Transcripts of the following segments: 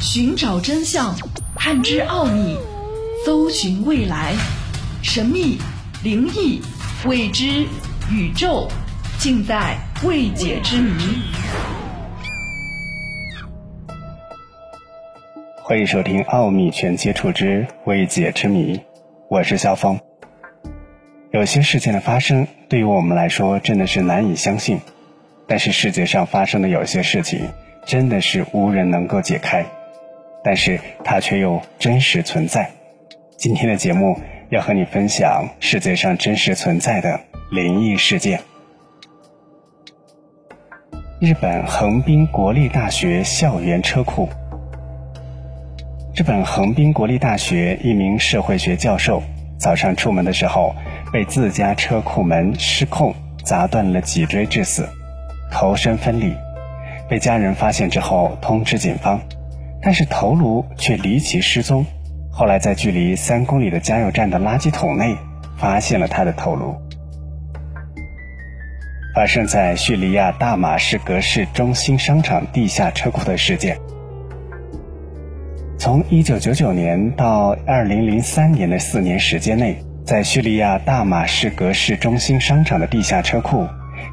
寻找真相，探知奥秘，搜寻未来，神秘、灵异、未知、宇宙，尽在未解之谜。欢迎收听《奥秘全接触之未解之谜》，我是肖峰。有些事件的发生，对于我们来说真的是难以相信。但是世界上发生的有些事情，真的是无人能够解开，但是它却又真实存在。今天的节目要和你分享世界上真实存在的灵异事件。日本横滨国立大学校园车库。日本横滨国立大学一名社会学教授早上出门的时候，被自家车库门失控砸断了脊椎致死。头身分离，被家人发现之后通知警方，但是头颅却离奇失踪。后来在距离三公里的加油站的垃圾桶内发现了他的头颅。发生在叙利亚大马士革市中心商场地下车库的事件，从1999年到2003年的四年时间内，在叙利亚大马士革市中心商场的地下车库。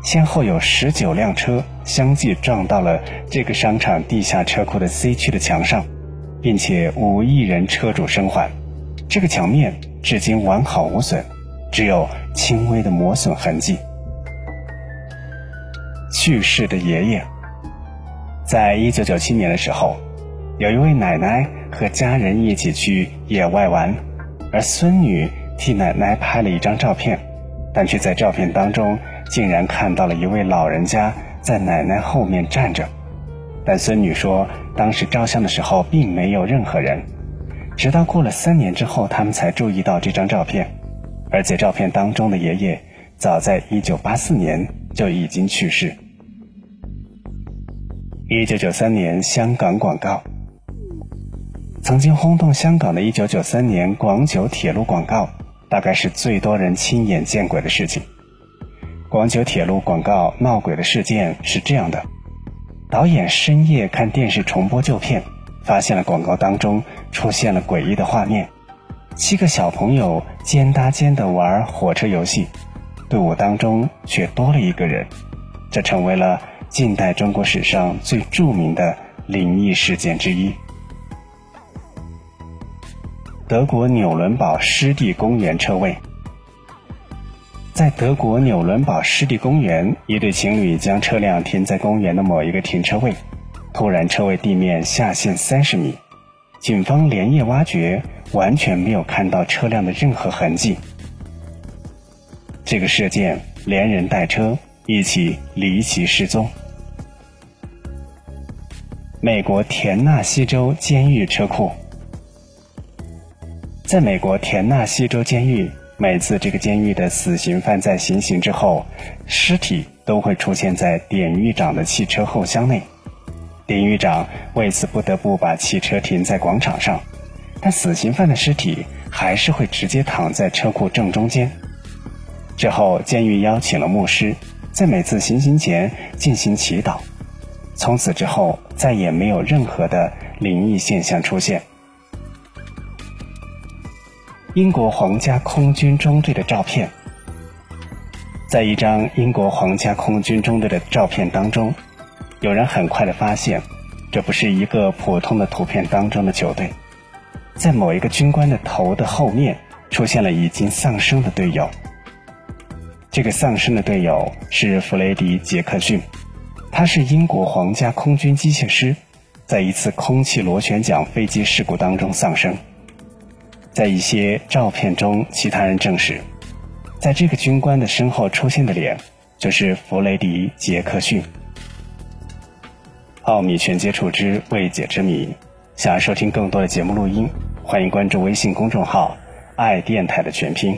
先后有十九辆车相继撞到了这个商场地下车库的 C 区的墙上，并且无一人车主生还。这个墙面至今完好无损，只有轻微的磨损痕迹。去世的爷爷，在一九九七年的时候，有一位奶奶和家人一起去野外玩，而孙女替奶奶拍了一张照片，但却在照片当中。竟然看到了一位老人家在奶奶后面站着，但孙女说，当时照相的时候并没有任何人，直到过了三年之后，他们才注意到这张照片，而且照片当中的爷爷早在一九八四年就已经去世。一九九三年香港广告，曾经轰动香港的一九九三年广九铁路广告，大概是最多人亲眼见鬼的事情。广九铁路广告闹鬼的事件是这样的：导演深夜看电视重播旧片，发现了广告当中出现了诡异的画面。七个小朋友肩搭肩的玩火车游戏，队伍当中却多了一个人，这成为了近代中国史上最著名的灵异事件之一。德国纽伦堡湿地公园车位。在德国纽伦堡湿地公园，一对情侣将车辆停在公园的某一个停车位，突然车位地面下陷三十米，警方连夜挖掘，完全没有看到车辆的任何痕迹。这个事件连人带车一起离奇失踪。美国田纳西州监狱车库，在美国田纳西州监狱。每次这个监狱的死刑犯在行刑之后，尸体都会出现在典狱长的汽车后箱内，典狱长为此不得不把汽车停在广场上，但死刑犯的尸体还是会直接躺在车库正中间。之后，监狱邀请了牧师，在每次行刑前进行祈祷，从此之后再也没有任何的灵异现象出现。英国皇家空军中队的照片，在一张英国皇家空军中队的照片当中，有人很快的发现，这不是一个普通的图片当中的球队，在某一个军官的头的后面出现了已经丧生的队友。这个丧生的队友是弗雷迪·杰克逊，他是英国皇家空军机械师，在一次空气螺旋桨飞机事故当中丧生。在一些照片中，其他人证实，在这个军官的身后出现的脸，就是弗雷迪·杰克逊。奥秘全接触之未解之谜，想要收听更多的节目录音，欢迎关注微信公众号“爱电台”的全拼。